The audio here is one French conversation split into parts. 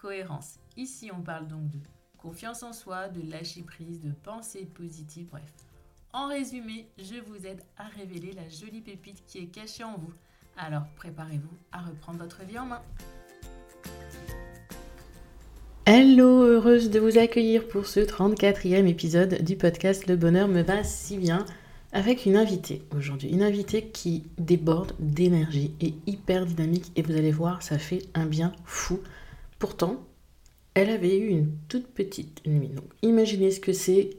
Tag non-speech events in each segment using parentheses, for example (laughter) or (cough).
cohérence. Ici, on parle donc de confiance en soi, de lâcher prise, de pensée positive, bref. En résumé, je vous aide à révéler la jolie pépite qui est cachée en vous. Alors préparez-vous à reprendre votre vie en main. Hello, heureuse de vous accueillir pour ce 34e épisode du podcast Le bonheur me va si bien avec une invitée aujourd'hui. Une invitée qui déborde d'énergie et hyper dynamique et vous allez voir, ça fait un bien fou. Pourtant, elle avait eu une toute petite nuit. Donc imaginez ce que c'est.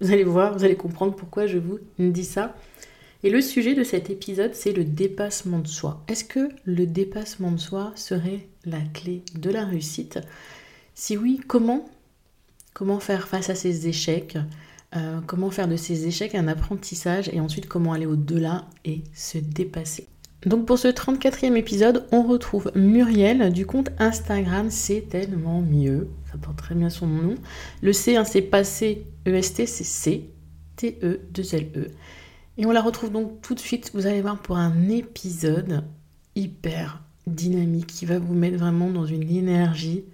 Vous allez voir, vous allez comprendre pourquoi je vous dis ça. Et le sujet de cet épisode, c'est le dépassement de soi. Est-ce que le dépassement de soi serait la clé de la réussite? Si oui, comment? Comment faire face à ces échecs? Euh, comment faire de ces échecs un apprentissage? Et ensuite comment aller au-delà et se dépasser? Donc pour ce 34e épisode, on retrouve Muriel du compte Instagram C'est tellement mieux. Ça porte très bien son nom. Le C, hein, c'est passé EST, c'est C, T-E, 2-L-E. E. Et on la retrouve donc tout de suite, vous allez voir, pour un épisode hyper dynamique qui va vous mettre vraiment dans une énergie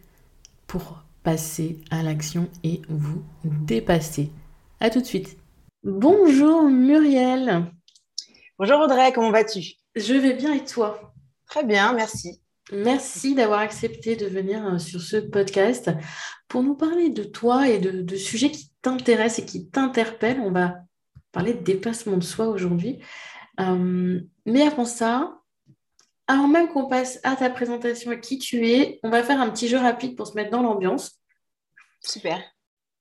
pour passer à l'action et vous dépasser. À tout de suite. Bonjour Muriel. Bonjour Audrey, comment vas-tu? Je vais bien et toi? Très bien, merci. Merci d'avoir accepté de venir euh, sur ce podcast pour nous parler de toi et de, sujets qui t'intéressent et qui t'interpellent. On va parler de dépassement de soi aujourd'hui. Euh, mais avant ça, avant même qu'on passe à ta présentation, à qui tu es, on va faire un petit jeu rapide pour se mettre dans l'ambiance. Super.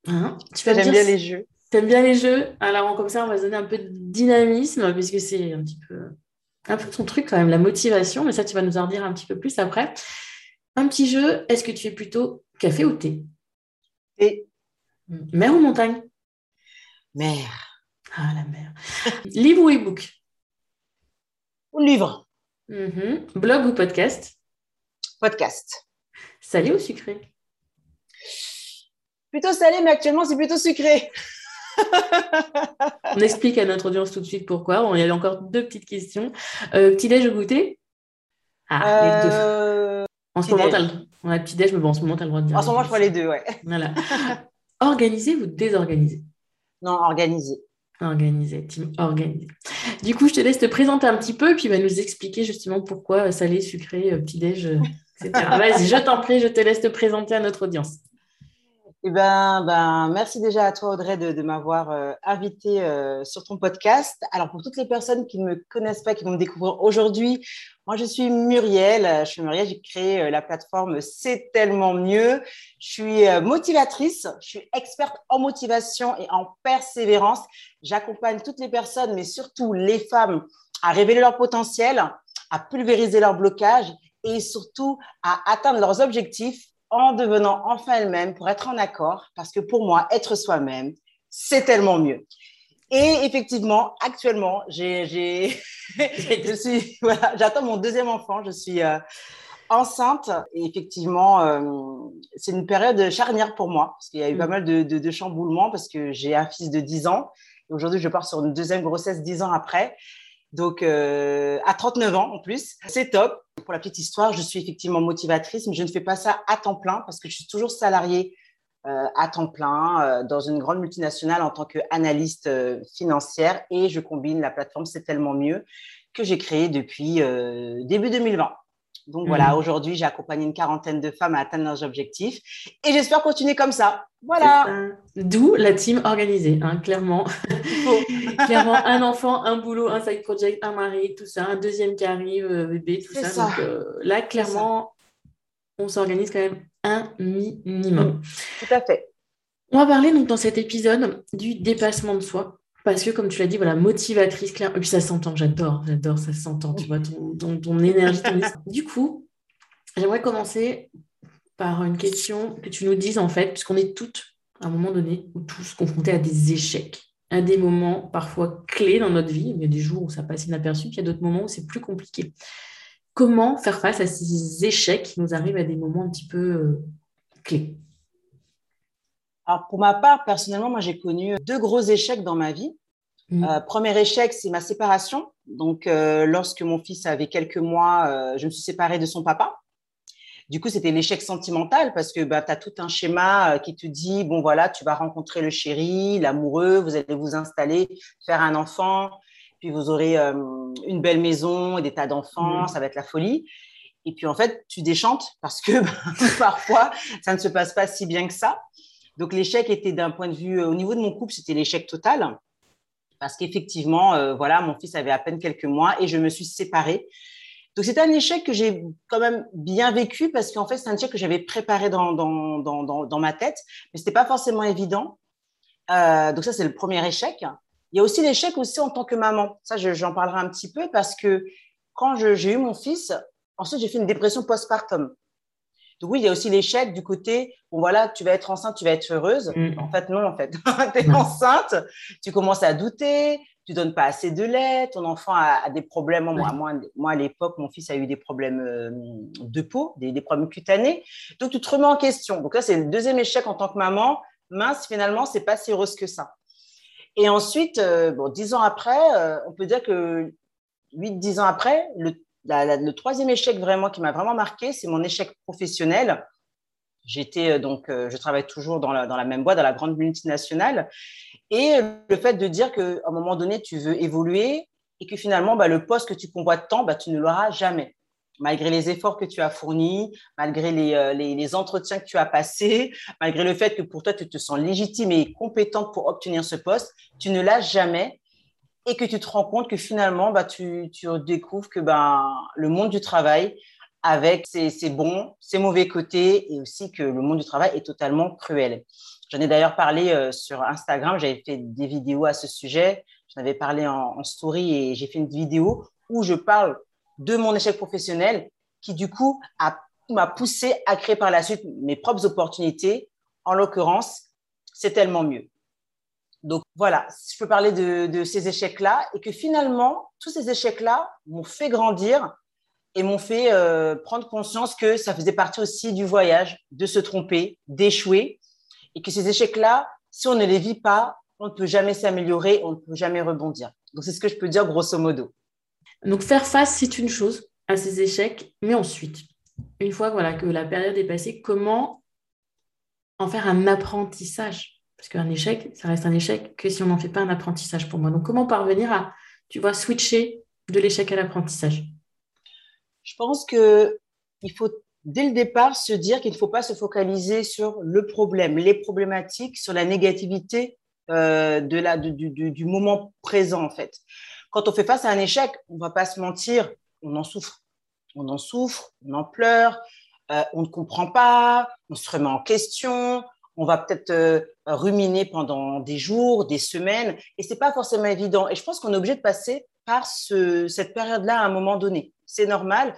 Hein? J'aime bien les jeux. T'aimes bien les jeux? Alors, comme ça, on va se donner un peu de dynamisme, puisque c'est un petit peu, un peu ton truc quand même, la motivation. Mais ça, tu vas nous en dire un petit peu plus après. Un petit jeu, est-ce que tu es plutôt café ou thé? Thé. Mer ou montagne? Mer. Ah, la mer. (laughs) livre ou e-book? Ou livre. Mhm. Blog ou podcast? Podcast. Salé ou sucré? Plutôt salé, mais actuellement, c'est plutôt sucré. (laughs) (laughs) on explique à notre audience tout de suite pourquoi. Il y a encore deux petites questions. Euh, petit-déj ou goûter? Ah, les deux. Euh, en ce moment, on a petit-déj, mais bon, en ce moment, tu as le droit de dire. En ce moment, je prends les deux, ouais. (laughs) Voilà. Organisé ou désorganisé Non, organisé. Organisé, team organisé. Du coup, je te laisse te présenter un petit peu, puis va nous expliquer justement pourquoi salé, sucré, euh, petit-déj, etc. (laughs) Vas-y, je t'en prie, je te laisse te présenter à notre audience. Eh ben, ben, merci déjà à toi, Audrey, de, m'avoir euh, invité euh, sur ton podcast. Alors, pour toutes les personnes qui ne me connaissent pas, qui vont me découvrir aujourd'hui, moi, je suis Muriel. Je suis Muriel, j'ai créé euh, la plateforme C'est tellement mieux. Je suis motivatrice, je suis experte en motivation et en persévérance. J'accompagne toutes les personnes, mais surtout les femmes, à révéler leur potentiel, à pulvériser leurs blocages et surtout à atteindre leurs objectifs en devenant enfin elle-même pour être en accord, parce que pour moi, être soi-même, c'est tellement mieux. Et effectivement, actuellement, j'ai, (laughs) je suis, voilà, j'attends mon deuxième enfant. Je suis euh, enceinte et effectivement, euh, c'est une période charnière pour moi parce qu'il y a eu pas mm. mal de, de, chamboulements parce que j'ai un fils de 10 ans et aujourd'hui, je pars sur une deuxième grossesse 10 ans après. Donc, euh, à 39 ans en plus, c'est top. Pour la petite histoire, je suis effectivement motivatrice, mais je ne fais pas ça à temps plein parce que je suis toujours salariée euh, à temps plein euh, dans une grande multinationale en tant qu'analyste financière et je combine la plateforme C'est tellement mieux que j'ai créée depuis début 2020. Donc voilà, mmh. aujourd'hui, j'ai accompagné une quarantaine de femmes à atteindre leurs objectifs et j'espère continuer comme ça. Voilà. D'où la team organisée, hein, clairement. (laughs) clairement, un enfant, un boulot, un side project, un mari, tout ça, un deuxième qui arrive, euh, bébé, tout ça. Donc, euh, là, clairement, on s'organise quand même un minimum. Tout à fait. On va parler donc dans cet épisode du dépassement de soi. Parce que, comme tu l'as dit, voilà, motivatrice, claire. Et puis ça s'entend, j'adore, j'adore, ça s'entend, tu vois, ton, ton, énergie. du coup, j'aimerais commencer par une question que tu nous dises en fait, puisqu'on est toutes, à un moment donné, ou tous confrontés à des échecs, à des moments parfois clés dans notre vie. Il y a des jours où ça passe inaperçu, puis il y a d'autres moments où c'est plus compliqué. Comment faire face à ces échecs qui nous arrivent à des moments un petit peu euh, clés? Alors pour ma part, personnellement, moi j'ai connu deux gros échecs dans ma vie. Mmh. Euh, premier échec, c'est ma séparation. Donc, euh, lorsque mon fils avait quelques mois, je me suis séparée de son papa. Du coup, c'était l'échec sentimental parce que bah, tu as tout un schéma euh, qui te dit, bon voilà, tu vas rencontrer le chéri, l'amoureux, vous allez vous installer, faire un enfant, puis vous aurez euh, une belle maison et des tas d'enfants, mmh. ça va être la folie. Et puis en fait, tu déchantes parce que bah, (laughs) parfois, ça ne se passe pas si bien que ça. Donc l'échec était d'un point de vue, au niveau de mon couple, c'était l'échec total. Parce qu'effectivement, euh, voilà, mon fils avait à peine quelques mois et je me suis séparée. Donc, c'est un échec que j'ai quand même bien vécu parce qu'en fait, c'est un échec que j'avais préparé dans, dans, dans, dans, ma tête, mais ce n'était pas forcément évident. Euh, donc, ça, c'est le premier échec. Il y a aussi l'échec aussi en tant que maman. Ça, j'en parlerai un petit peu parce que quand j'ai eu mon fils, ensuite, j'ai fait une dépression postpartum. Donc oui, il y a aussi l'échec du côté, bon voilà, tu vas être enceinte, tu vas être heureuse. Mm. En fait, non, en fait. (laughs) tu es mm. enceinte, tu commences à douter, tu donnes pas assez de lait, ton enfant a, des problèmes. Moi, moi, à l'époque, mon fils a eu des problèmes euh, de peau, des, problèmes cutanés. Donc, tu te remets en question. Donc là, c'est le deuxième échec en tant que maman. Mince, finalement, c'est pas si heureuse que ça. Et ensuite, euh, bon, dix ans après, euh, on peut dire que huit, dix ans après, le, le troisième échec vraiment qui m'a vraiment marqué, c'est mon échec professionnel. J'étais donc, je travaille toujours dans la, la même boîte, dans la grande multinationale. Et le fait de dire qu'à un moment donné, tu veux évoluer et que finalement, bah, le poste que tu convoites tant, bah, tu ne l'auras jamais. Malgré les efforts que tu as fournis, malgré euh, les, les, entretiens que tu as passés, malgré le fait que pour toi, tu te sens légitime et compétente pour obtenir ce poste, tu ne l'as jamais et que tu te rends compte que finalement, bah, tu, tu découvres que ben, le monde du travail, avec ses, bons, ses mauvais côtés, et aussi que le monde du travail est totalement cruel. J'en ai d'ailleurs parlé euh, sur Instagram, j'avais fait des vidéos à ce sujet, j'en avais parlé en, story et j'ai fait une vidéo où je parle de mon échec professionnel qui du coup m'a poussé à créer par la suite mes propres opportunités. En l'occurrence, c'est tellement mieux. Donc voilà, je peux parler de, ces échecs-là et que finalement, tous ces échecs-là m'ont fait grandir et m'ont fait euh, prendre conscience que ça faisait partie aussi du voyage, de se tromper, d'échouer et que ces échecs-là, si on ne les vit pas, on ne peut jamais s'améliorer, on ne peut jamais rebondir. Donc, c'est ce que je peux dire grosso modo. Donc, faire face, c'est une chose à ces échecs, mais ensuite, une fois voilà, que la période est passée, comment en faire un apprentissage? Parce qu'un échec, ça reste un échec que si on n'en fait pas un apprentissage pour moi. Donc, comment parvenir à, tu vois, switcher de l'échec à l'apprentissage? Je pense qu'il faut dès le départ, se dire qu'il ne faut pas se focaliser sur le problème, les problématiques, sur la négativité euh, de la, du, moment présent, en fait. Quand on fait face à un échec, on ne va pas se mentir, on en souffre. On en souffre, on en pleure, euh, on ne comprend pas, on se remet en question, on va peut-être euh, ruminer pendant des jours, des semaines, et c'est pas forcément évident. Et je pense qu'on est obligé de passer par ce, cette période-là à un moment donné. C'est normal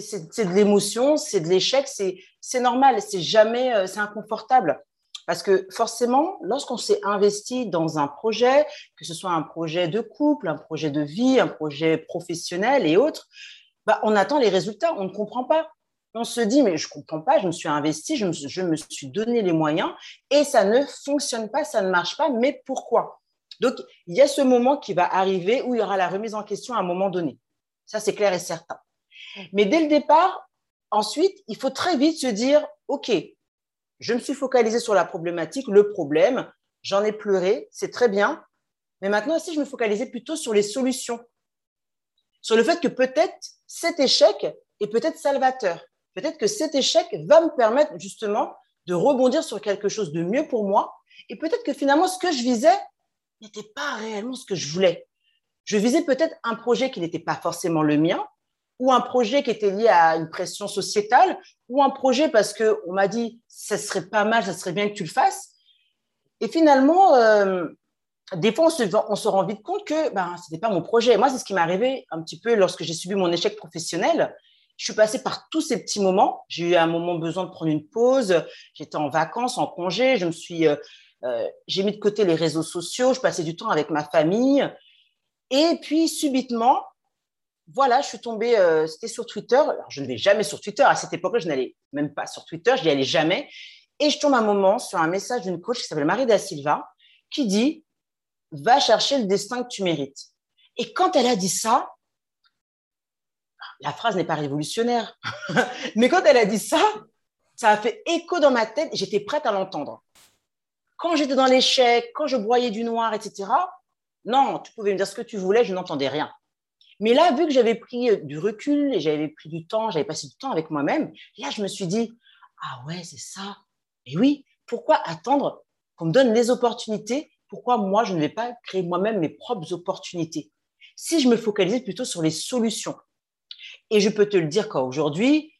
c'est de l'émotion, c'est de l'échec, c'est normal, c'est jamais, euh, c'est inconfortable. Parce que forcément, lorsqu'on s'est investi dans un projet, que ce soit un projet de couple, un projet de vie, un projet professionnel et autres, bah, on attend les résultats, on ne comprend pas. On se dit, mais je ne comprends pas, je me suis investi, je me, je me suis donné les moyens et ça ne fonctionne pas, ça ne marche pas, mais pourquoi? Donc, il y a ce moment qui va arriver où il y aura la remise en question à un moment donné. Ça, c'est clair et certain. Mais dès le départ, ensuite, il faut très vite se dire, OK, je me suis focalisé sur la problématique, le problème, j'en ai pleuré, c'est très bien. Mais maintenant aussi, je me focalisais plutôt sur les solutions. Sur le fait que peut-être cet échec est peut-être salvateur. Peut-être que cet échec va me permettre justement de rebondir sur quelque chose de mieux pour moi. Et peut-être que finalement, ce que je visais n'était pas réellement ce que je voulais. Je visais peut-être un projet qui n'était pas forcément le mien, ou un projet qui était lié à une pression sociétale, ou un projet parce qu'on m'a dit ça serait pas mal, ça serait bien que tu le fasses. Et finalement, euh, des fois, on se, rend vite compte que ben, ce n'était pas mon projet. Moi, c'est ce qui m'est arrivé un petit peu lorsque j'ai subi mon échec professionnel. Je suis passée par tous ces petits moments. J'ai eu un moment besoin de prendre une pause. J'étais en vacances, en congé. Je me suis, euh, euh, j'ai mis de côté les réseaux sociaux. Je passais du temps avec ma famille. Et puis subitement, voilà, je suis tombée. Euh, c'était sur Twitter. Alors, je ne vais jamais sur Twitter. À cette époque-là, je n'allais même pas sur Twitter. Je n'y allais jamais. Et je tombe un moment sur un message d'une coach qui s'appelle Marie da Silva qui dit "Va chercher le destin que tu mérites." Et quand elle a dit ça, la phrase n'est pas révolutionnaire, (laughs) mais quand elle a dit ça, ça a fait écho dans ma tête. J'étais prête à l'entendre. Quand j'étais dans l'échec, quand je broyais du noir, etc. Non, tu pouvais me dire ce que tu voulais, je n'entendais rien. Mais là, vu que j'avais pris euh, du recul et j'avais pris du temps, j'avais passé du temps avec moi-même, là, je me suis dit, ah ouais, c'est ça. Et oui, pourquoi attendre qu'on me donne les opportunités? Pourquoi moi, je ne vais pas créer moi-même mes propres opportunités? Si je me focalisais plutôt sur les solutions, et je peux te le dire qu'aujourd'hui,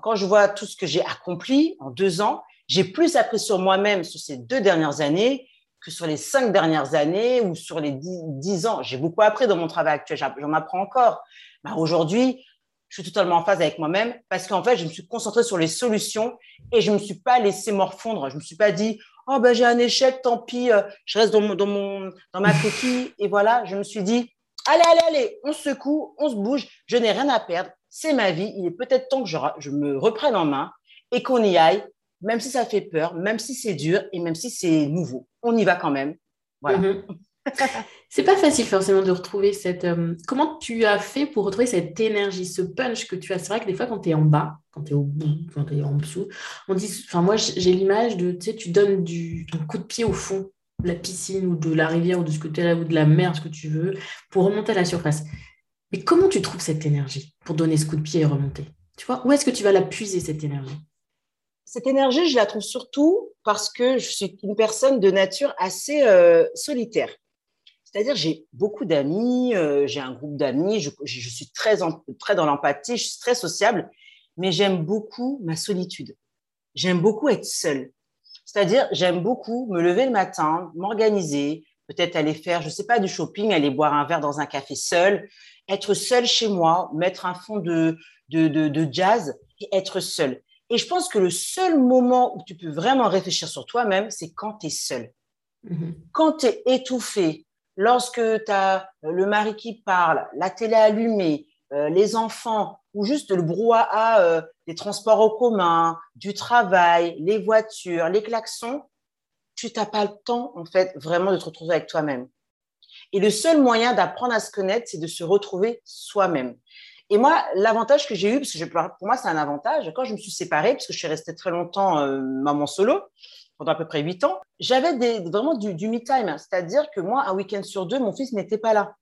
quand je vois tout ce que j'ai accompli en deux ans, j'ai plus appris sur moi-même sur ces deux dernières années que sur les cinq dernières années ou sur les dix, ans. J'ai beaucoup appris dans mon travail actuel, j'en apprends encore. Bah, aujourd'hui, je suis totalement en phase avec moi-même parce qu'en fait, je me suis concentrée sur les solutions et je ne me suis pas laissé morfondre. Je ne me suis pas dit, oh ben j'ai un échec, tant pis, euh, je reste dans, mon, dans, mon, dans ma coquille. Et voilà, je me suis dit, allez, allez, allez, on se secoue, on se bouge, je n'ai rien à perdre, c'est ma vie, il est peut-être temps que je, me reprenne en main et qu'on y aille, même si ça fait peur, même si c'est dur et même si c'est nouveau. On y va quand même. Voilà. Mhm. (laughs) c'est pas facile forcément de retrouver cette. Euh, comment tu as fait pour retrouver cette énergie, ce punch que tu as? C'est vrai que des fois, quand tu es en bas, quand tu es au bout, quand tu es en dessous, on dit. Enfin, moi, j'ai l'image de. Tu sais, tu donnes du, ton coup de pied au fond la piscine ou de la rivière ou de ce que tu ou de la mer, ce que tu veux, pour remonter à la surface. Mais comment tu trouves cette énergie pour donner ce coup de pied et remonter? Tu vois, où est-ce que tu vas la puiser, cette énergie? Cette énergie, je la trouve surtout parce que je suis une personne de nature assez euh, solitaire. C'est-à-dire, j'ai beaucoup d'amis, euh, j'ai un groupe d'amis, je, suis très, très dans l'empathie, je suis très sociable, mais j'aime beaucoup ma solitude. J'aime beaucoup être seule. C'est-à-dire, j'aime beaucoup me lever le matin, m'organiser, peut-être aller faire, je ne sais pas, du shopping, aller boire un verre dans un café seul, être seul chez moi, mettre un fond de, de, de, jazz et être seul. Et je pense que le seul moment où tu peux vraiment réfléchir sur toi-même, c'est quand tu es seul. Mm-hmm. Quand tu es étouffé, lorsque tu as le mari qui parle, la télé allumée, euh, les enfants, ou juste le brouhaha euh, des transports en commun, du travail, les voitures, les klaxons, tu n'as pas le temps, en fait, vraiment de te retrouver avec toi-même. Et le seul moyen d'apprendre à se connaître, c'est de se retrouver soi-même. Et moi, l'avantage que j'ai eu, parce que pour moi, c'est un avantage, quand je me suis séparée, parce que je suis restée très longtemps euh, maman solo, pendant à peu près huit ans, j'avais vraiment du, du me-time. C'est-à-dire que moi, un week-end sur deux, mon fils n'était pas là.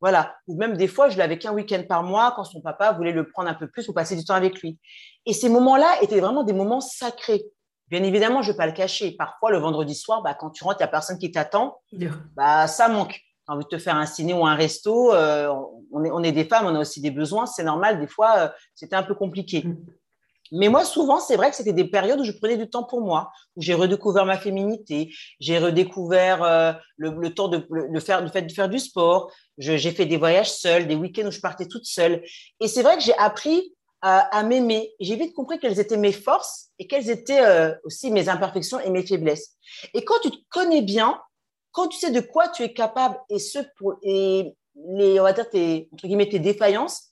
Voilà. Ou même des fois, je l'avais qu'un week-end par mois quand son papa voulait le prendre un peu plus ou passer du temps avec lui. Et ces moments-là étaient vraiment des moments sacrés. Bien évidemment, je ne vais pas le cacher. Parfois, le vendredi soir, bah, quand tu rentres, il n'y a personne qui t'attend. Bah, ça manque. Tu as envie de te faire un ciné ou un resto. Euh, on, est, on, est, des femmes, on a aussi des besoins. C'est normal. Des fois, euh, c'était un peu compliqué. Mais moi, souvent, c'est vrai que c'était des périodes où je prenais du temps pour moi, où j'ai redécouvert ma féminité, j'ai redécouvert euh, le, temps de, faire, de faire du sport. J'ai fait des voyages seuls, des week-ends où je partais toute seule. Et c'est vrai que j'ai appris à, m'aimer. J'ai vite compris quelles étaient mes forces et quelles étaient euh, aussi mes imperfections et mes faiblesses. Et quand tu te connais bien, quand tu sais de quoi tu es capable et ce pour et les on va dire entre guillemets tes défaillances,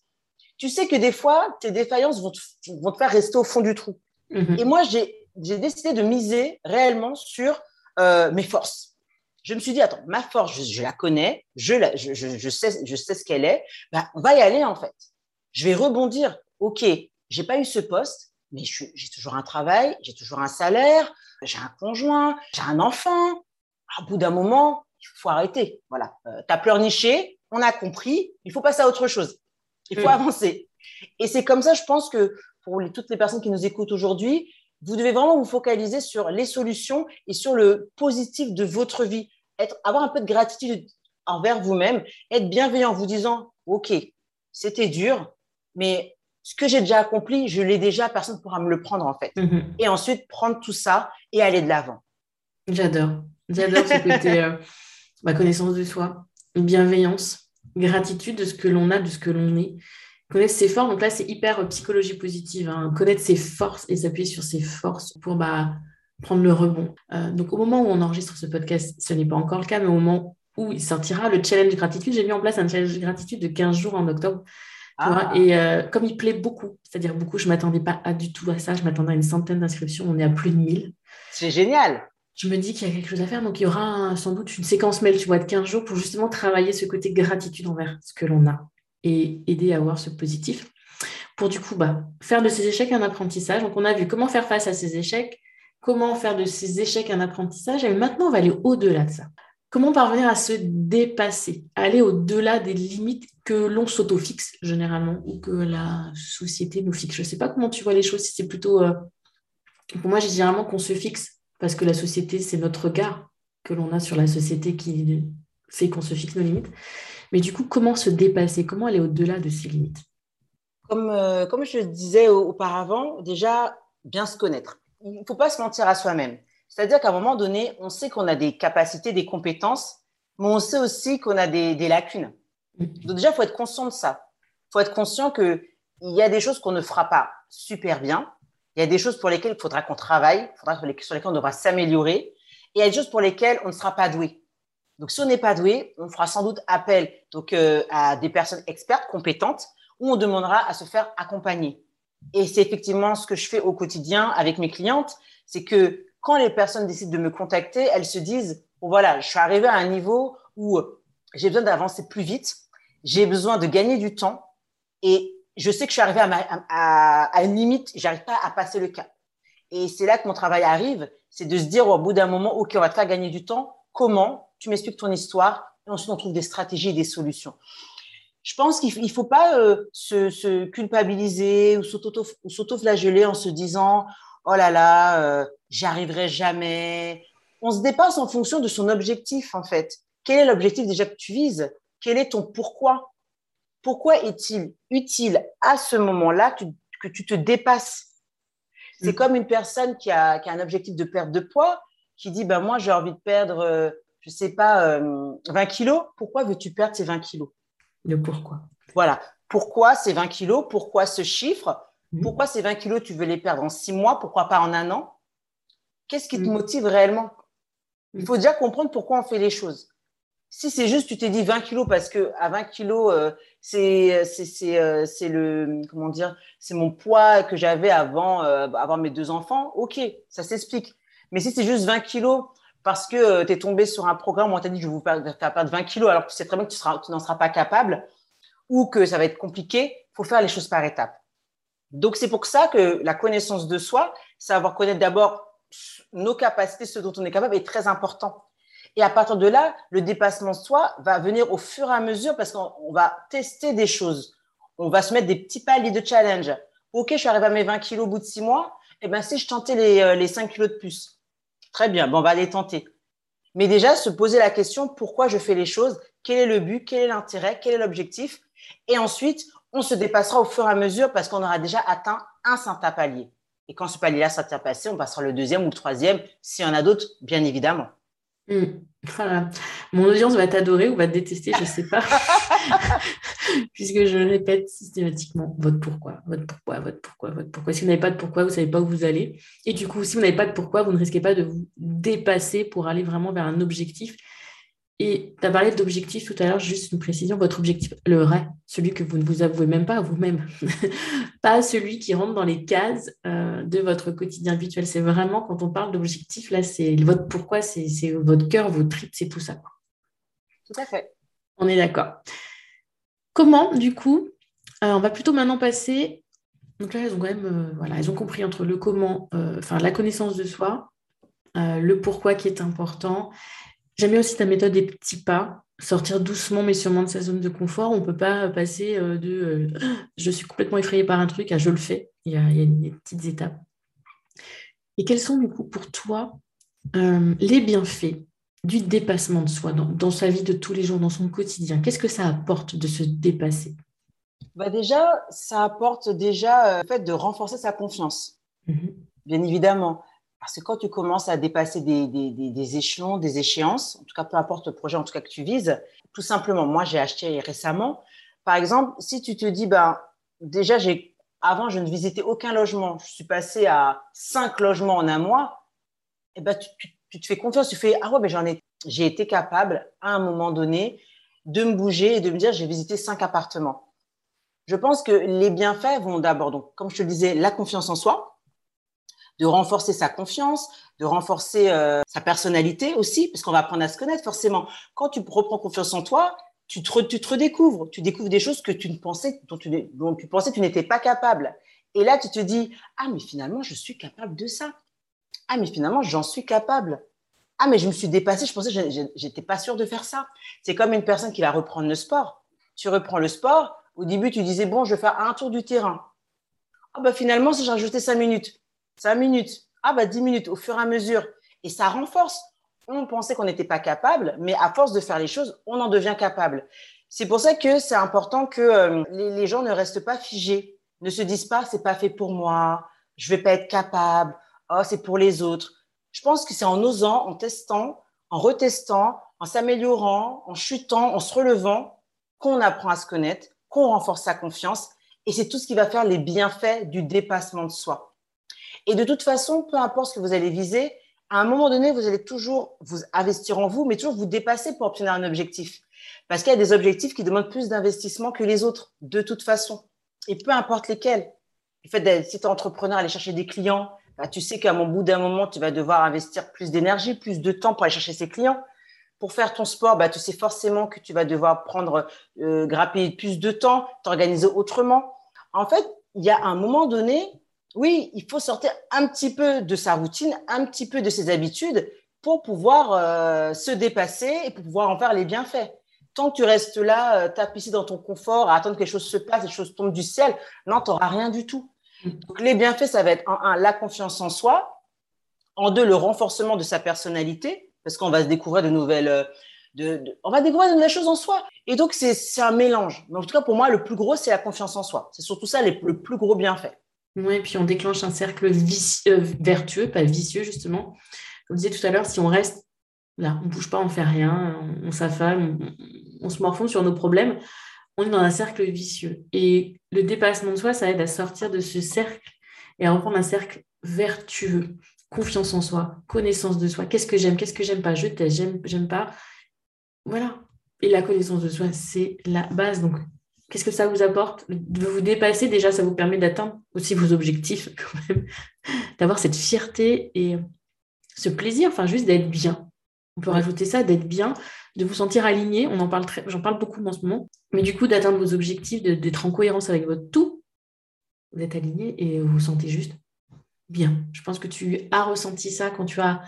tu sais que des fois tes défaillances vont te, vont te faire rester au fond du trou. Mm-hmm. Et moi j'ai décidé de miser réellement sur euh, mes forces. Je me suis dit attends ma force je, la connais, je, la, je, je, je, sais je sais ce qu'elle est, ben, on va y aller en fait. Je vais rebondir OK, j'ai pas eu ce poste, mais j'ai toujours un travail, j'ai toujours un salaire, j'ai un conjoint, j'ai un enfant. Au bout d'un moment, il faut arrêter. Voilà, euh, tu as pleurniché, on a compris, il faut passer à autre chose. Il faut mm. avancer. Et c'est comme ça, je pense que pour toutes les personnes qui nous écoutent aujourd'hui, vous devez vraiment vous focaliser sur les solutions et sur le positif de votre vie. Être, avoir un peu de gratitude envers vous-même, être bienveillant en vous disant, OK, c'était dur, mais ce que j'ai déjà accompli, je l'ai déjà, personne ne pourra me le prendre en fait. Mhm. Et ensuite, prendre tout ça et aller de l'avant. J'adore. J'adore ce côté euh, ma connaissance de soi, bienveillance, gratitude de ce que l'on a, de ce que l'on est. Connaître ses forces, donc là, c'est hyper euh, psychologie positive. Hein. Connaître ses forces et s'appuyer sur ses forces pour bah, prendre le rebond. Euh, donc, au moment où on enregistre ce podcast, ce n'est pas encore le cas, mais au moment où il sortira le challenge gratitude, j'ai mis en place un challenge gratitude de 15 jours en octobre. Ah. et euh, comme il plaît beaucoup, c'est-à-dire beaucoup, je ne m'attendais pas à du tout à ça. Je m'attendais à une centaine d'inscriptions. On est à plus de 1000. C'est génial je me dis qu'il y a quelque chose à faire. Donc, il y aura sans doute une séquence mail, tu vois, de 15 jours pour justement travailler ce côté gratitude envers ce que l'on a et aider à avoir ce positif. Pour du coup, bah, faire de ces échecs un apprentissage. Donc, on a vu comment faire face à ces échecs, comment faire de ces échecs un apprentissage. Et maintenant, on va aller au-delà de ça. Comment parvenir à se dépasser, aller au-delà des limites que l'on s'auto-fixe généralement ou que la société nous fixe? Je ne sais pas comment tu vois les choses, si c'est plutôt... Euh, pour moi, j'ai généralement qu'on se fixe parce que la société, c'est notre regard que l'on a sur la société qui fait qu'on se fixe nos limites. Mais du coup, comment se dépasser? Comment aller au-delà de ces limites? Comme, euh, comme je le disais auparavant, déjà, bien se connaître. Il ne faut pas se mentir à soi-même. C'est-à-dire qu'à un moment donné, on sait qu'on a des capacités, des compétences, mais on sait aussi qu'on a des, des, lacunes. Mm. Donc déjà, il faut être conscient de ça. Il faut être conscient qu'il y a des choses qu'on ne fera pas super bien. Il y a des choses pour lesquelles il faudra qu'on travaille, faudra sur lesquelles on devra s'améliorer. Et il y a des choses pour lesquelles on ne sera pas doué. Donc, si on n'est pas doué, on fera sans doute appel donc, euh, à des personnes expertes, compétentes, où on demandera à se faire accompagner. Et c'est effectivement ce que je fais au quotidien avec mes clientes, c'est que quand les personnes décident de me contacter, elles se disent, voilà, je suis arrivée à un niveau où j'ai besoin d'avancer plus vite, j'ai besoin de gagner du temps et je sais que je suis arrivée à, une limite, j'arrive pas à passer le cap. Et c'est là que mon travail arrive, c'est de se dire au bout d'un moment, OK, on va te faire gagner du temps. Comment Tu m'expliques ton histoire et ensuite on trouve des stratégies et des solutions. Je pense qu'il ne faut pas euh, se, se, culpabiliser ou s'auto-flageller en se disant oh là là, euh, j'y arriverai jamais. On se dépasse en fonction de son objectif en fait. Quel est l'objectif déjà que tu vises? Quel est ton pourquoi? Pourquoi est-il utile à ce moment-là que, tu te dépasses? C'est mm. comme une personne qui a, un objectif de perte de poids, qui dit ben moi j'ai envie de perdre, euh, je ne sais pas, 20 euh, kilos. Pourquoi veux-tu perdre ces 20 kilos? Le pourquoi. Voilà. Pourquoi ces 20 kilos? Pourquoi ce chiffre? Mm. Pourquoi ces 20 kilos, tu veux les perdre en six mois? Pourquoi pas en un an? Qu'est-ce qui te mm. motive réellement? Il faut déjà comprendre pourquoi on fait les choses. Si c'est juste, tu t'es dit 20 kilos parce que à 20 kilos, euh, c'est c'est euh, c'est le comment dire, c'est mon poids que j'avais avant euh, avoir mes deux enfants. Ok, ça s'explique. Mais si c'est juste 20 kilos parce que tu es tombé sur un programme où on t'a dit je vais vous perdre 20 kilos alors que tu très bien que tu, n'en seras pas capable ou que ça va être compliqué, faut faire les choses par étapes. Donc c'est pour ça que la connaissance de soi, savoir connaître d'abord nos capacités, ce dont on est capable, est très important. Et à partir de là, le dépassement de soi va venir au fur et à mesure parce qu'on va tester des choses. On va se mettre des petits paliers de challenge. OK, je suis arrivé à mes 20 kilos au bout de six mois. Eh bien, si je tentais les, euh, les 5 kilos de plus. Très bien, bon, on va les tenter. Mais déjà, se poser la question, pourquoi je fais les choses? Quel est le but? Quel est l'intérêt? Quel est l'objectif? Et ensuite, on se dépassera au fur et à mesure parce qu'on aura déjà atteint un certain palier. Et quand ce palier-là sera passé, on passera le deuxième ou le troisième, s'il y en a d'autres, bien évidemment. Hmm. Voilà. Mon audience va t'adorer ou va te détester, je ne sais pas. (laughs) (laughs) Puisque je répète systématiquement votre pourquoi, votre pourquoi, votre pourquoi, votre pourquoi. Si vous n'avez pas de pourquoi, vous ne savez pas où vous allez. Et du coup, si vous n'avez pas de pourquoi, vous ne risquez pas de vous dépasser pour aller vraiment vers un objectif et tu as parlé d'objectif tout à l'heure, juste une précision, votre objectif, le vrai, celui que vous ne vous avouez même pas à vous-même, (laughs) pas celui qui rentre dans les cases euh, de votre quotidien habituel. C'est vraiment, quand on parle d'objectif, là, c'est votre pourquoi, c'est votre cœur, vos tripes, c'est tout ça. Tout à fait. On est d'accord. Comment, du coup, euh, on va plutôt maintenant passer. Donc là, elles ont quand même, euh, voilà, elles ont compris entre le comment, enfin, la connaissance de soi, le pourquoi qui est important J'aime bien aussi ta méthode des petits pas, sortir doucement mais sûrement de sa zone de confort. On ne peut pas passer euh, de euh, je suis complètement effrayée par un truc à je le fais. Il y a, des petites étapes. Et quels sont du coup pour toi euh, les bienfaits du dépassement de soi dans, sa vie de tous les jours, dans son quotidien? Qu'est-ce que ça apporte de se dépasser? Bah Déjà, ça apporte déjà le fait de renforcer sa confiance, mmh bien évidemment. Parce que quand tu commences à dépasser des, échelons, des échéances, en tout cas, peu importe le projet en tout cas que tu vises, tout simplement, moi j'ai acheté récemment, par exemple, si tu te dis, ben, déjà, j'ai, avant, je ne visitais aucun logement. Je suis passée à cinq logements en un mois. Et eh ben, tu, te fais confiance. Tu fais, ah ouais, mais j'en ai, j'ai été capable, à un moment donné, de me bouger et de me dire, j'ai visité cinq appartements. Je pense que les bienfaits vont d'abord, donc, comme je te disais, la confiance en soi, de renforcer sa confiance, de renforcer euh, sa personnalité aussi, parce qu'on va apprendre à se connaître forcément. Quand tu reprends confiance en toi, tu te, tu te redécouvres, tu découvres des choses que tu ne pensais, dont tu, dont tu pensais que tu n'étais pas capable. Et là, tu te dis, ah, mais finalement, je suis capable de ça. Ah, mais finalement, j'en suis capable. Ah, mais je me suis dépassée, je pensais que j'étais pas sûre de faire ça. C'est comme une personne qui va reprendre le sport. Tu reprends le sport, au début, tu disais, bon, je vais faire un tour du terrain. Ah, bah finalement, si j'ai rajouté cinq minutes, cinq minutes, ah, bah dix minutes, au fur et à mesure. Et ça renforce on pensait qu'on n'était pas capable, mais à force de faire les choses, on en devient capable. C'est pour ça que c'est important que euh, les, gens ne restent pas figés, ne se disent pas c'est pas fait pour moi, je vais pas être capable, oh c'est pour les autres. Je pense que c'est en osant, en testant, en retestant, en s'améliorant, en chutant, en se relevant, qu'on apprend à se connaître, qu'on renforce sa confiance, et c'est tout ce qui va faire les bienfaits du dépassement de soi. Et de toute façon, peu importe ce que vous allez viser, à un moment donné, vous allez toujours vous investir en vous, mais toujours vous dépasser pour obtenir un objectif. Parce qu'il y a des objectifs qui demandent plus d'investissement que les autres, de toute façon. Et peu importe lesquels. Le fait si tu es entrepreneur, aller chercher des clients, bah, tu sais qu'à mon bout d'un moment, tu vas devoir investir plus d'énergie, plus de temps pour aller chercher ces clients. Pour faire ton sport, bah, tu sais forcément que tu vas devoir prendre, euh, plus de temps, t'organiser autrement. En fait, il y a un moment donné, oui, il faut sortir un petit peu de sa routine, un petit peu de ses habitudes pour pouvoir euh, se dépasser et pour pouvoir en faire les bienfaits. Tant que tu restes là, euh, tapissé dans ton confort, à attendre que quelque chose se passe, que quelque chose tombe du ciel, non, tu n'auras rien du tout. Mm. Donc, les bienfaits, ça va être en un, la confiance en soi, en deux, le renforcement de sa personnalité, parce qu'on va se découvrir de nouvelles, euh, de, on va découvrir de nouvelles choses en soi. Et donc, c'est un mélange. Mais en tout cas, pour moi, le plus gros, c'est la confiance en soi. C'est surtout ça le plus gros bienfait. Oui, puis on déclenche un cercle euh, vertueux, pas vicieux justement. Comme je disais tout à l'heure, si on reste là, on ne bouge pas, on ne fait rien, on, s'affale, on, se morfonde sur nos problèmes, on est dans un cercle vicieux. Et le dépassement de soi, ça aide à sortir de ce cercle et à reprendre un cercle vertueux. Confiance en soi, connaissance de soi. Qu'est-ce que j'aime, qu'est-ce que j'aime pas? Je t'aime, j'aime pas. Voilà. Et la connaissance de soi, c'est la base. Donc, Qu'est-ce que ça vous apporte De vous dépasser, déjà, ça vous permet d'atteindre aussi vos objectifs, (laughs) quand même, d'avoir cette fierté et ce plaisir, enfin, juste d'être bien. On peut rajouter ça, d'être bien, de vous sentir aligné. On en parle très, j'en parle beaucoup en ce moment. Mais du coup, d'atteindre vos objectifs, d'être en cohérence avec votre tout, vous êtes aligné et vous vous sentez juste bien. Je pense que tu as ressenti ça quand tu as,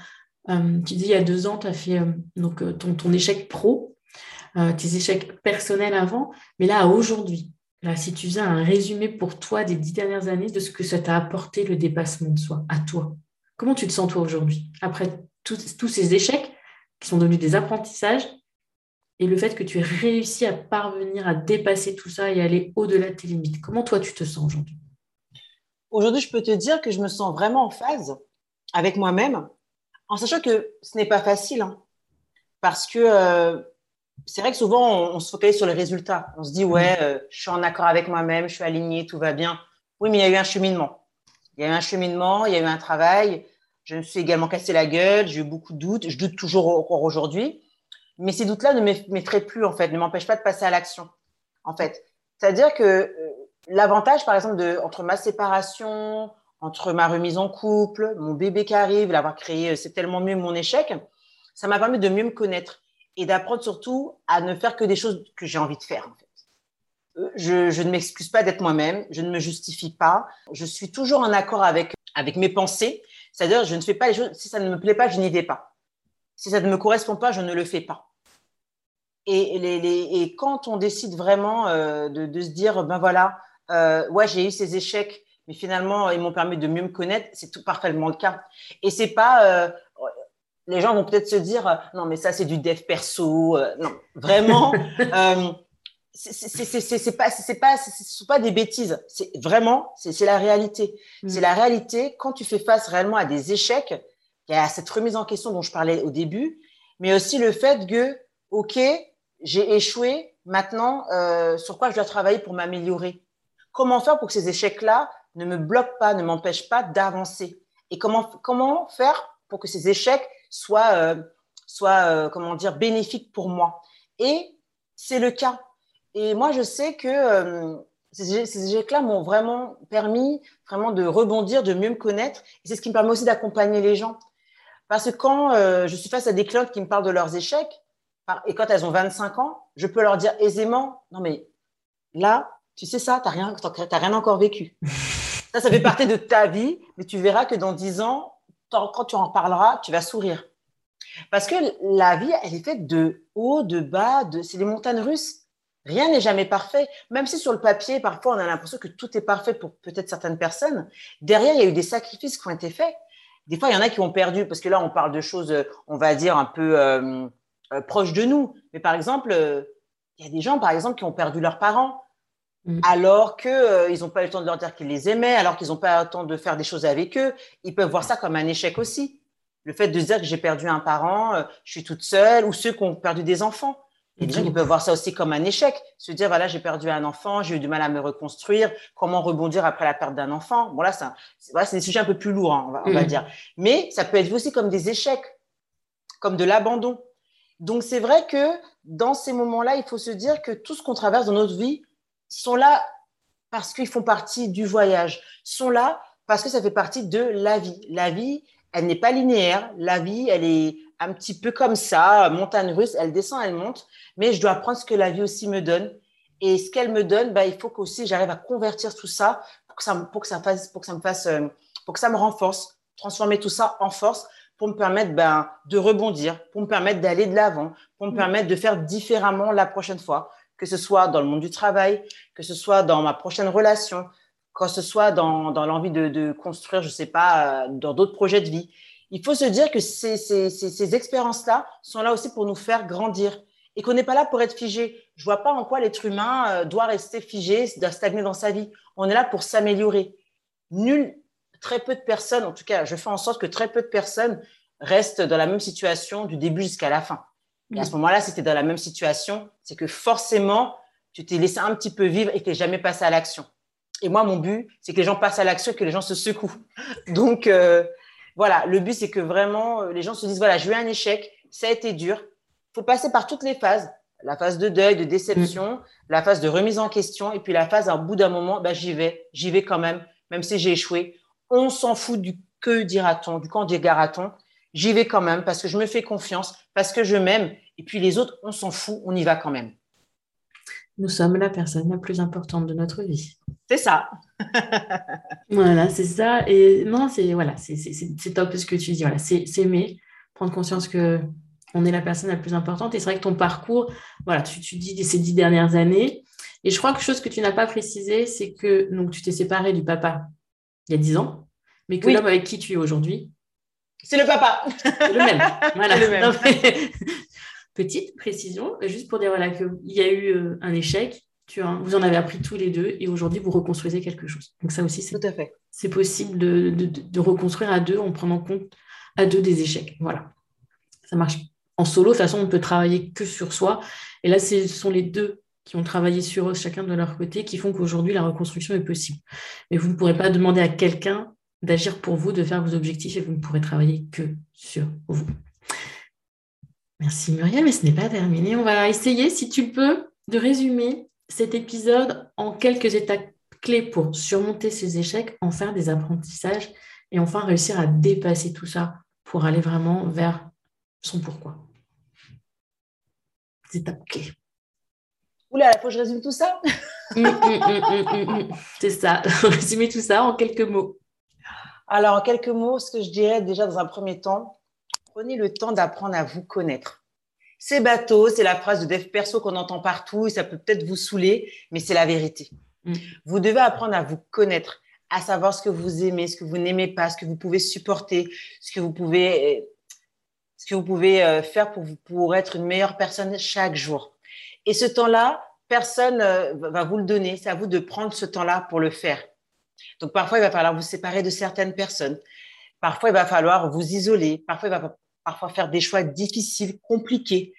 euh, tu dis il y a deux ans, tu as fait euh, donc, euh, ton, ton échec pro euh, tes échecs personnels avant, mais là, aujourd'hui, là, si tu faisais un résumé pour toi des dix dernières années de ce que ça t'a apporté le dépassement de soi, à toi, comment tu te sens toi aujourd'hui, après tous ces échecs qui sont devenus des apprentissages et le fait que tu aies réussi à parvenir à dépasser tout ça et aller au-delà de tes limites? Comment toi, tu te sens aujourd'hui? Aujourd'hui, je peux te dire que je me sens vraiment en phase avec moi-même, en sachant que ce n'est pas facile, hein, parce que euh, c'est vrai que souvent, on, se focalise sur les résultats. On se dit, ouais, euh, je suis en accord avec moi-même, je suis aligné, tout va bien. Oui, mais il y a eu un cheminement. Il y a eu un cheminement, il y a eu un travail. Je me suis également cassé la gueule, j'ai eu beaucoup de doutes. Je doute toujours encore aujourd'hui. Mais ces doutes-là ne m'effraient plus, en fait, ne m'empêchent pas de passer à l'action, en fait. C'est-à-dire que euh, l'avantage, par exemple, de, entre ma séparation, entre ma remise en couple, mon bébé qui arrive, l'avoir créé, euh, c'est tellement mieux mon échec, ça m'a permis de mieux me connaître et d'apprendre surtout à ne faire que des choses que j'ai envie de faire. Euh, je, ne m'excuse pas d'être moi-même, je ne me justifie pas, je suis toujours en accord avec, avec mes pensées, c'est-à-dire je ne fais pas les choses, si ça ne me plaît pas, je n'y vais pas. Si ça ne me correspond pas, je ne le fais pas. Et, les, et quand on décide vraiment euh, de, se dire, ben voilà, euh, ouais, j'ai eu ces échecs, mais finalement, ils m'ont permis de mieux me connaître, c'est tout parfaitement le cas. Et c'est pas, les gens vont peut-être se dire euh, non mais ça c'est du dev perso euh, non. Vraiment (laughs) euh, c'est pas c'est pas ce sont pas des bêtises. C'est vraiment c'est la réalité. Mm. c'est la réalité quand tu fais face réellement à des échecs il y a cette remise en question dont je parlais au début mais aussi le fait que ok j'ai échoué maintenant sur quoi je dois travailler pour m'améliorer? Comment faire pour que ces échecs-là ne me bloquent pas, ne m'empêchent pas d'avancer? Et comment, comment faire pour que ces échecs soient, euh, soient euh, comment dire, bénéfiques pour moi Et c'est le cas. Et moi, je sais que euh, ces, échecs-là m'ont vraiment permis vraiment de rebondir, de mieux me connaître. Et c'est ce qui me permet aussi d'accompagner les gens. Parce que quand je suis face à des clients qui me parlent de leurs échecs, et quand elles ont 25 ans, je peux leur dire aisément, non mais là, tu sais ça, tu n'as rien, rien encore vécu. ça, ça fait partie de ta vie, mais tu verras que dans 10 ans, quand tu en parleras, tu vas sourire. Parce que la vie, elle est faite de haut, de bas, c'est des montagnes russes. Rien n'est jamais parfait. Même si sur le papier, parfois, on a l'impression que tout est parfait pour peut-être certaines personnes, derrière, il y a eu des sacrifices qui ont été faits. Des fois, il y en a qui ont perdu, parce que là, on parle de choses, on va dire, un peu euh, euh, proches de nous. Mais par exemple, euh, il y a des gens, par exemple, qui ont perdu leurs parents, mm. alors qu'ils euh, n'ont pas eu le temps de leur dire qu'ils les aimaient, alors qu'ils n'ont pas eu le temps de faire des choses avec eux. Ils peuvent voir ça comme un échec aussi. Le fait de se dire que j'ai perdu un parent, je suis toute seule, ou ceux qui ont perdu des enfants. Il y a des gens qui peuvent voir ça aussi comme un échec, se dire voilà j'ai perdu un enfant, j'ai eu du mal à me reconstruire, comment rebondir après la perte d'un enfant? Bon là c'est des sujets un peu plus lourds, hein, on, va, mm. dire, mais ça peut être vu aussi comme des échecs, comme de l'abandon. Donc c'est vrai que dans ces moments-là, il faut se dire que tout ce qu'on traverse dans notre vie sont là parce qu'ils font partie du voyage, sont là parce que ça fait partie de la vie. La vie, elle n'est pas linéaire. La vie, elle est un petit peu comme ça, montagne russe, elle descend, elle monte, mais je dois prendre ce que la vie aussi me donne. Et ce qu'elle me donne, bah, il faut qu'aussi j'arrive à convertir tout ça pour que ça, pour que ça fasse, pour que ça me fasse, euh, pour que ça me renforce, transformer tout ça en force pour me permettre ben, de rebondir, pour me permettre d'aller de l'avant, pour me mm. permettre de faire différemment la prochaine fois, que ce soit dans le monde du travail, que ce soit dans ma prochaine relation, que ce soit dans, dans l'envie de, construire, je sais pas, euh, dans d'autres projets de vie. Il faut se dire que ces, ces, ces, ces expériences-là sont là aussi pour nous faire grandir et qu'on n'est pas là pour être figé. Je vois pas en quoi l'être humain euh, doit rester figé, doit stagner dans sa vie. On est là pour s'améliorer. Nul, très peu de personnes, en tout cas, je fais en sorte que très peu de personnes restent dans la même situation du début jusqu'à la fin. Et à ce moment-là, si tu es dans la même situation, c'est que forcément, tu t'es laissé un petit peu vivre et que tu n'es jamais passé à l'action. Et moi, mon but, c'est que les gens passent à l'action et que les gens se secouent. (laughs) Donc, euh, voilà, le but, c'est que vraiment, euh, les gens se disent, voilà, j'ai eu un échec, ça a été dur. Il faut passer par toutes les phases. La phase de deuil, de déception, la phase de remise en question, et puis la phase, à bout d'un moment, bah, j'y vais, j'y vais quand même, même si j'ai échoué on s'en fout du que dira-t-on, du quand dira-t-on. J'y vais quand même parce que je me fais confiance, parce que je m'aime. Et puis les autres, on s'en fout, on y va quand même. Nous sommes la personne la plus importante de notre vie. C'est ça. (laughs) voilà, c'est ça. Et non, c'est voilà, c'est top ce que tu dis. Voilà, c'est s'aimer, prendre conscience que on est la personne la plus importante. Et c'est vrai que ton parcours, voilà, tu, tu dis ces dix dernières années. Et je crois que chose que tu n'as pas précisé, c'est que donc tu t'es séparé du papa il y a dix ans, mais que l'homme avec qui tu es aujourd'hui. C'est le papa. le même. Voilà. Le même. (laughs) Petite précision, juste pour dire voilà, qu'il y a eu euh, un échec, tu vous en avez appris tous les deux et aujourd'hui vous reconstruisez quelque chose. Donc ça aussi, c'est, c'est possible de, de, reconstruire à deux en prenant compte à deux des échecs. Voilà. Ça marche. En solo, de toute façon, on peut travailler que sur soi. Et là, ce sont les deux qui ont travaillé sur eux chacun de leur côté, qui font qu'aujourd'hui la reconstruction est possible. Mais vous ne pourrez pas demander à quelqu'un d'agir pour vous, de faire vos objectifs et vous ne pourrez travailler que sur vous. Merci Muriel, mais ce n'est pas terminé. On va essayer, si tu peux, de résumer cet épisode en quelques étapes clés pour surmonter ces échecs, en faire des apprentissages et enfin réussir à dépasser tout ça pour aller vraiment vers son pourquoi. Étapes clés. Oula, il faut que je résume tout ça mm, mm, mm, C'est ça, (laughs) résumer tout ça en quelques mots. Alors, en quelques mots, ce que je dirais déjà dans un premier temps, prenez le temps d'apprendre à vous connaître. C'est bateau, c'est la phrase de dev perso qu'on entend partout et ça peut peut-être vous saouler, mais c'est la vérité. Vous devez apprendre à vous connaître, à savoir ce que vous aimez, ce que vous n'aimez pas, ce que vous pouvez supporter, ce que vous pouvez, ce que vous pouvez euh, faire pour, pour être une meilleure personne chaque jour. Et ce temps-là, personne euh, va vous le donner. C'est à vous de prendre ce temps-là pour le faire. Donc parfois, il va falloir vous séparer de certaines personnes. Parfois, il va falloir vous isoler. Parfois, il va parfois faire des choix difficiles, compliqués.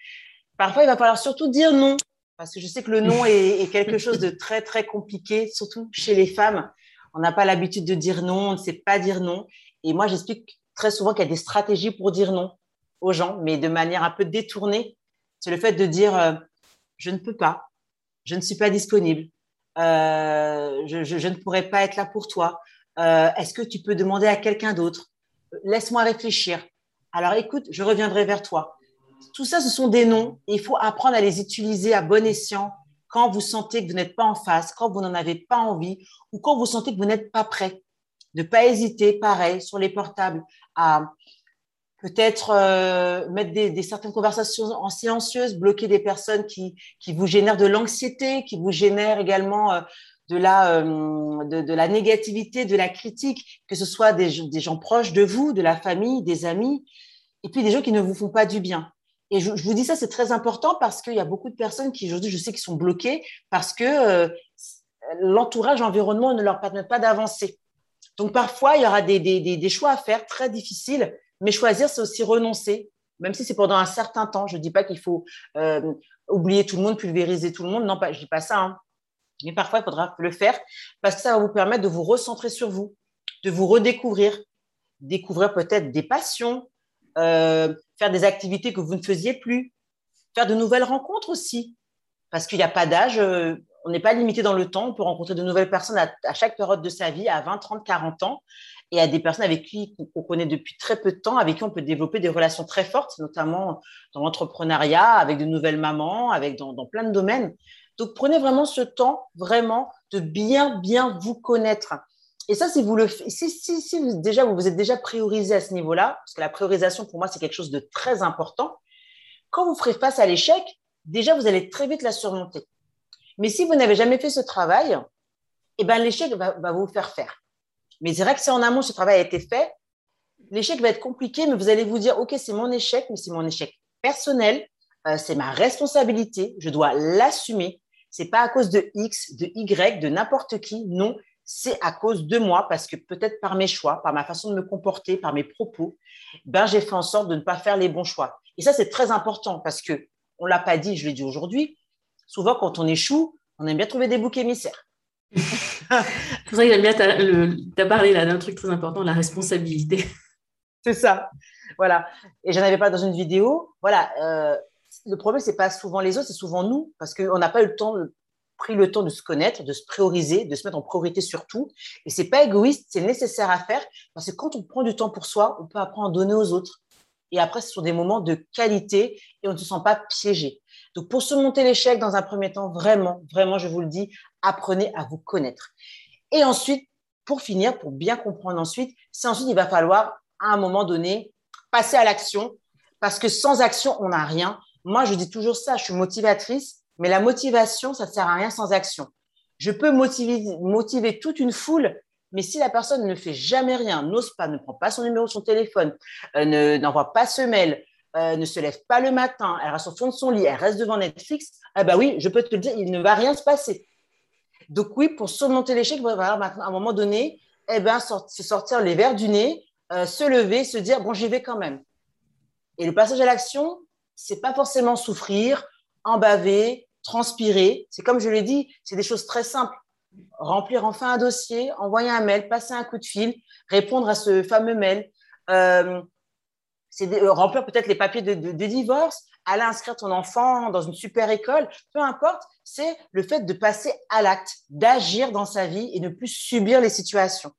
Parfois, il va falloir surtout dire non. parce que je sais que le non est, quelque chose de très, très compliqué, surtout chez les femmes. On n'a pas l'habitude de dire non, on ne sait pas dire non. Et moi, j'explique très souvent qu'il y a des stratégies pour dire non aux gens, mais de manière un peu détournée. C'est le fait de dire euh, je ne peux pas, je ne suis pas disponible, euh, je, ne pourrais pas être là pour toi. Euh, est-ce que tu peux demander à quelqu'un d'autre? Laisse-moi réfléchir. Alors écoute, je reviendrai vers toi. Tout ça, ce sont des noms. il faut apprendre à les utiliser à bon escient quand vous sentez que vous n'êtes pas en face, quand vous n'en avez pas envie ou quand vous sentez que vous n'êtes pas prêt. Ne pas hésiter, pareil, sur les portables, à peut-être euh, mettre des, certaines conversations en silencieuse, bloquer des personnes qui, qui vous génèrent de l'anxiété, qui vous génèrent également euh, de, la, euh, de, la négativité, de la critique, que ce soit des, des, gens proches de vous, de la famille, des amis, et puis des gens qui ne vous font pas du bien. Et je, vous dis ça, c'est très important parce qu'il y a beaucoup de personnes qui aujourd'hui, je sais, qui sont bloquées parce que l'entourage, l'environnement ne leur permet pas d'avancer. Donc parfois, il y aura des, des, des choix à faire très difficiles mais choisir, c'est aussi renoncer, même si c'est pendant un certain temps. Je ne dis pas qu'il faut euh, oublier tout le monde, pulvériser tout le monde. Non, pas, je ne dis pas ça. Hein. Mais parfois, il faudra le faire parce que ça va vous permettre de vous recentrer sur vous, de vous redécouvrir, découvrir peut-être des passions, euh, faire des activités que vous ne faisiez plus, faire de nouvelles rencontres aussi. Parce qu'il n'y a pas d'âge, euh, on n'est pas limité dans le temps, on peut rencontrer de nouvelles personnes à, à, chaque période de sa vie, à 20, 30, 40 ans et à des personnes avec qui on connaît depuis très peu de temps, avec qui on peut développer des relations très fortes, notamment dans l'entrepreneuriat, avec de nouvelles mamans, avec dans, plein de domaines. Donc prenez vraiment ce temps, vraiment, de bien, bien vous connaître. Et ça, si vous le si, si, si déjà vous vous êtes déjà priorisé à ce niveau-là, parce que la priorisation pour moi c'est quelque chose de très important. Quand vous ferez face à l'échec, déjà vous allez très vite la surmonter. Mais si vous n'avez jamais fait ce travail, eh ben l'échec va, va vous faire faire. Mais c'est vrai que en amont ce travail a été fait, l'échec va être compliqué, mais vous allez vous dire, OK, c'est mon échec, mais c'est mon échec personnel, euh, c'est ma responsabilité, je dois l'assumer. C'est pas à cause de X, de Y, de n'importe qui, non, c'est à cause de moi, parce que peut-être par mes choix, par ma façon de me comporter, par mes propos, ben, j'ai fait en sorte de ne pas faire les bons choix. Et ça, c'est très important parce que, on l'a pas dit, je l'ai dit aujourd'hui, souvent quand on échoue, on aime bien trouver des boucs émissaires. (laughs) c'est vrai que j'aime bien, tu as, parlé là d'un truc très important, la responsabilité. (laughs) C'est ça, voilà. Et j'en avais pas dans une vidéo. Voilà, euh, le problème, c'est pas souvent les autres, c'est souvent nous, parce qu'on n'a pas eu le temps, pris le temps de se connaître, de se prioriser, de se mettre en priorité sur tout. Et c'est pas égoïste, c'est nécessaire à faire, parce que quand on prend du temps pour soi, on peut apprendre à donner aux autres. Et après, ce sont des moments de qualité et on ne se sent pas piégé. Donc, pour surmonter l'échec, dans un premier temps, vraiment, vraiment, je vous le dis, apprenez à vous connaître. Et ensuite, pour finir, pour bien comprendre ensuite, c'est ensuite, il va falloir, à un moment donné, passer à l'action, parce que sans action, on n'a rien. Moi, je dis toujours ça, je suis motivatrice, mais la motivation, ça ne sert à rien sans action. Je peux motiver, motiver toute une foule, mais si la personne ne fait jamais rien, n'ose pas, ne prend pas son numéro son téléphone, euh, n'envoie pas ce mail, euh, ne se lève pas le matin, elle reste au fond de son lit, elle reste devant Netflix, ah bah oui, je peux te le dire, il ne va rien se passer. Donc oui, pour surmonter l'échec, falloir à un moment donné, eh ben, se sortir les verres du nez, euh, se lever, se dire, bon, j'y vais quand même. Et le passage à l'action, c'est pas forcément souffrir, en baver, transpirer. C'est comme je l'ai dit, c'est des choses très simples. Remplir enfin un dossier, envoyer un mail, passer un coup de fil, répondre à ce fameux mail, euh, c'est euh, remplir peut-être les papiers de, de, divorce, aller inscrire ton enfant dans une super école, peu importe, c'est le fait de passer à l'acte, d'agir dans sa vie et ne plus subir les situations.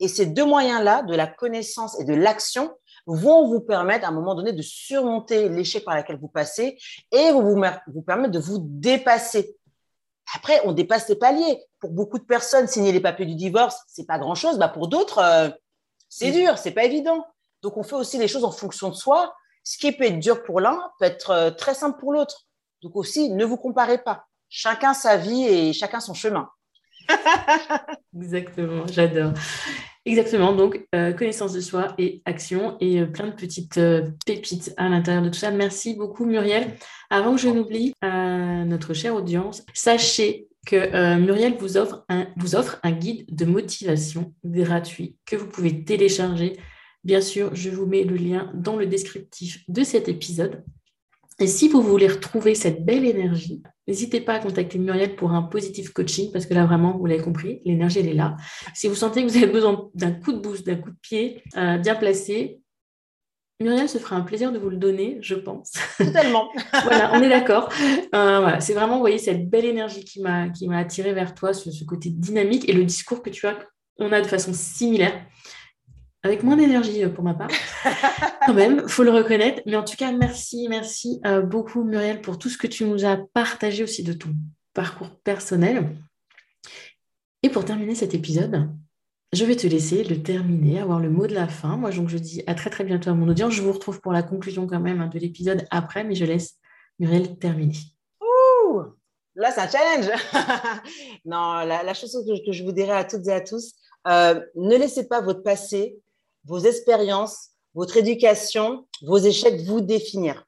Et ces deux moyens-là, de la connaissance et de l'action, vont vous permettre à un moment donné de surmonter l'échec par lequel vous passez et vont vous, vous permettre de vous dépasser. Après, on dépasse les paliers. Pour beaucoup de personnes, signer les papiers du divorce, c'est pas grand-chose. Bah pour d'autres, euh, c'est dur, c'est pas évident. Donc, on fait aussi les choses en fonction de soi. Ce qui peut être dur pour l'un peut être euh, très simple pour l'autre. Donc aussi, ne vous comparez pas. Chacun sa vie et chacun son chemin. (laughs) Exactement, j'adore. Exactement, donc euh, connaissance de soi et action et euh, plein de petites pépites à l'intérieur de tout ça. Merci beaucoup Muriel. Avant que je n'oublie, notre chère audience, sachez que Muriel vous offre, un, vous offre un guide de motivation gratuit que vous pouvez télécharger Bien sûr, je vous mets le lien dans le descriptif de cet épisode. Et si vous voulez retrouver cette belle énergie, n'hésitez pas à contacter Muriel pour un positif coaching, parce que là, vraiment, vous l'avez compris, l'énergie, elle est là. Si vous sentez que vous avez besoin d'un coup de boost, d'un coup de pied euh, bien placé, Muriel se fera un plaisir de vous le donner, je pense. Totalement. (laughs) voilà, on est d'accord. Euh, voilà, c'est vraiment, vous voyez, cette belle énergie qui m'a qui m'a attiré vers toi, ce, ce, côté dynamique et le discours que tu as, on a de façon similaire, avec moins d'énergie euh, pour ma part, (laughs) quand même, faut le reconnaître. Mais en tout cas, merci, merci euh, beaucoup Muriel pour tout ce que tu nous as partagé aussi de ton parcours personnel. Et pour terminer cet épisode, je vais te laisser le terminer, avoir le mot de la fin. Moi, donc, je dis à très très bientôt à mon audience. Je vous retrouve pour la conclusion quand même hein, de l'épisode après, mais je laisse Muriel terminer. Ouh, là, c'est un challenge. (laughs) non, la, chose que, je vous dirais à toutes et à tous, euh, ne laissez pas votre passé, vos expériences, votre éducation, vos échecs vous définir.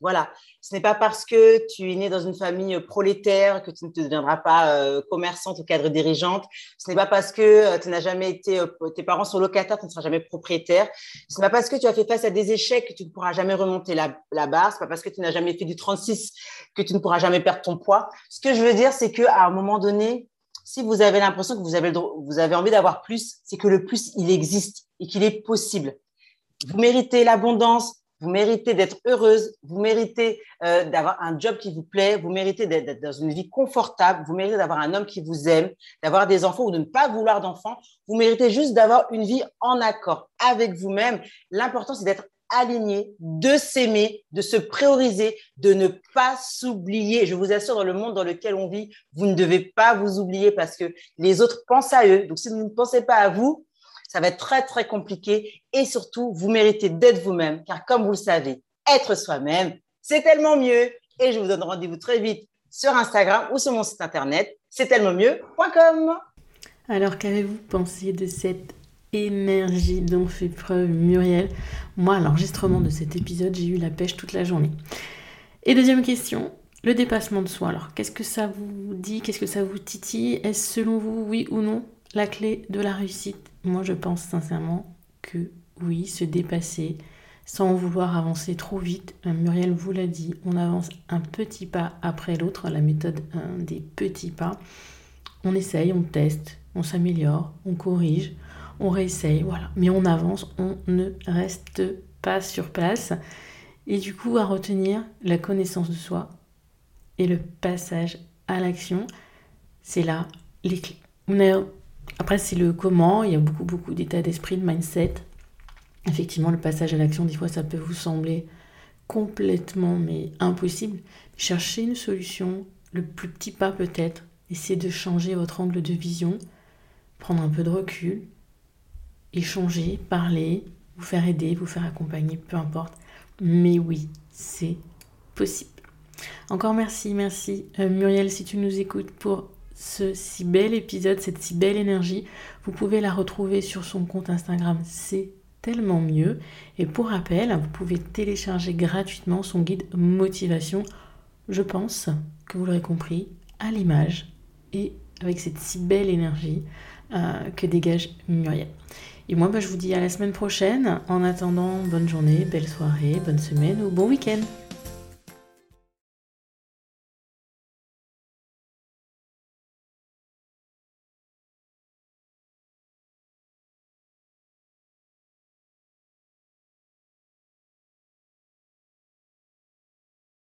Voilà. Ce n'est pas parce que tu es né dans une famille prolétaire que tu ne deviendras pas euh, commerçante ou cadre dirigeante. Ce n'est pas parce que euh, tu n'as jamais été, euh, tes parents sont locataires, tu ne seras jamais propriétaire. Ce n'est pas parce que tu as fait face à des échecs que tu ne pourras jamais remonter la, la barre. Ce n'est pas parce que tu n'as jamais fait du 36 que tu ne pourras jamais perdre ton poids. Ce que je veux dire, c'est qu'à un moment donné, si vous avez l'impression que vous avez, vous avez envie d'avoir plus, c'est que le plus, il existe et qu'il est possible. Vous méritez l'abondance, vous méritez d'être heureuse, vous méritez euh, d'avoir un job qui vous plaît, vous méritez d'être dans une vie confortable, vous méritez d'avoir un homme qui vous aime, d'avoir des enfants ou de ne pas vouloir d'enfants. Vous méritez juste d'avoir une vie en accord avec vous-même. L'important, c'est d'être aligné, de s'aimer, de se prioriser, de ne pas s'oublier. Je vous assure, dans le monde dans lequel on vit, vous ne devez pas vous oublier parce que les autres pensent à eux. Donc, si vous ne pensez pas à vous, ça va être très, très compliqué. Et surtout, vous méritez d'être vous-même, car comme vous le savez, être soi-même, c'est tellement mieux. Et je vous donne rendez-vous très vite sur Instagram ou sur mon site internet, c'est tellement mieux.com. Alors, qu'avez-vous pensé de cette énergie dont fait preuve Muriel Moi, à l'enregistrement de cet épisode, j'ai eu la pêche toute la journée. Et deuxième question, le dépassement de soi. Alors, qu'est-ce que ça vous dit? Qu'est-ce que ça vous titille? Est-ce selon vous, oui ou non, la clé de la réussite? Moi, je pense sincèrement que oui, se dépasser sans vouloir avancer trop vite. Euh, Muriel vous l'a dit, on avance un petit pas après l'autre, la méthode des petits pas. On essaye, on teste, on s'améliore, on corrige, on réessaye, voilà. Mais on avance, on ne reste pas sur place. Et du coup, à retenir la connaissance de soi et le passage à l'action, c'est là les clés. Après, c'est le comment. Il y a beaucoup, beaucoup d'états d'esprit, de mindset. Effectivement, le passage à l'action, des fois, ça peut vous sembler complètement, mais impossible. Cherchez une solution, le plus petit pas peut-être. Essayez de changer votre angle de vision, prendre un peu de recul, échanger, parler, vous faire aider, vous faire accompagner, peu importe. Mais oui, c'est possible. Encore merci, merci euh, Muriel si tu nous écoutes pour ce si bel épisode, cette si belle énergie. Vous pouvez la retrouver sur son compte Instagram, c'est tellement mieux. Et pour rappel, vous pouvez télécharger gratuitement son guide motivation. Je pense que vous l'aurez compris, à l'image et avec cette si belle énergie euh, que dégage Muriel. Et moi, bah, je vous dis à la semaine prochaine. En attendant, bonne journée, belle soirée, bonne semaine ou bon week-end.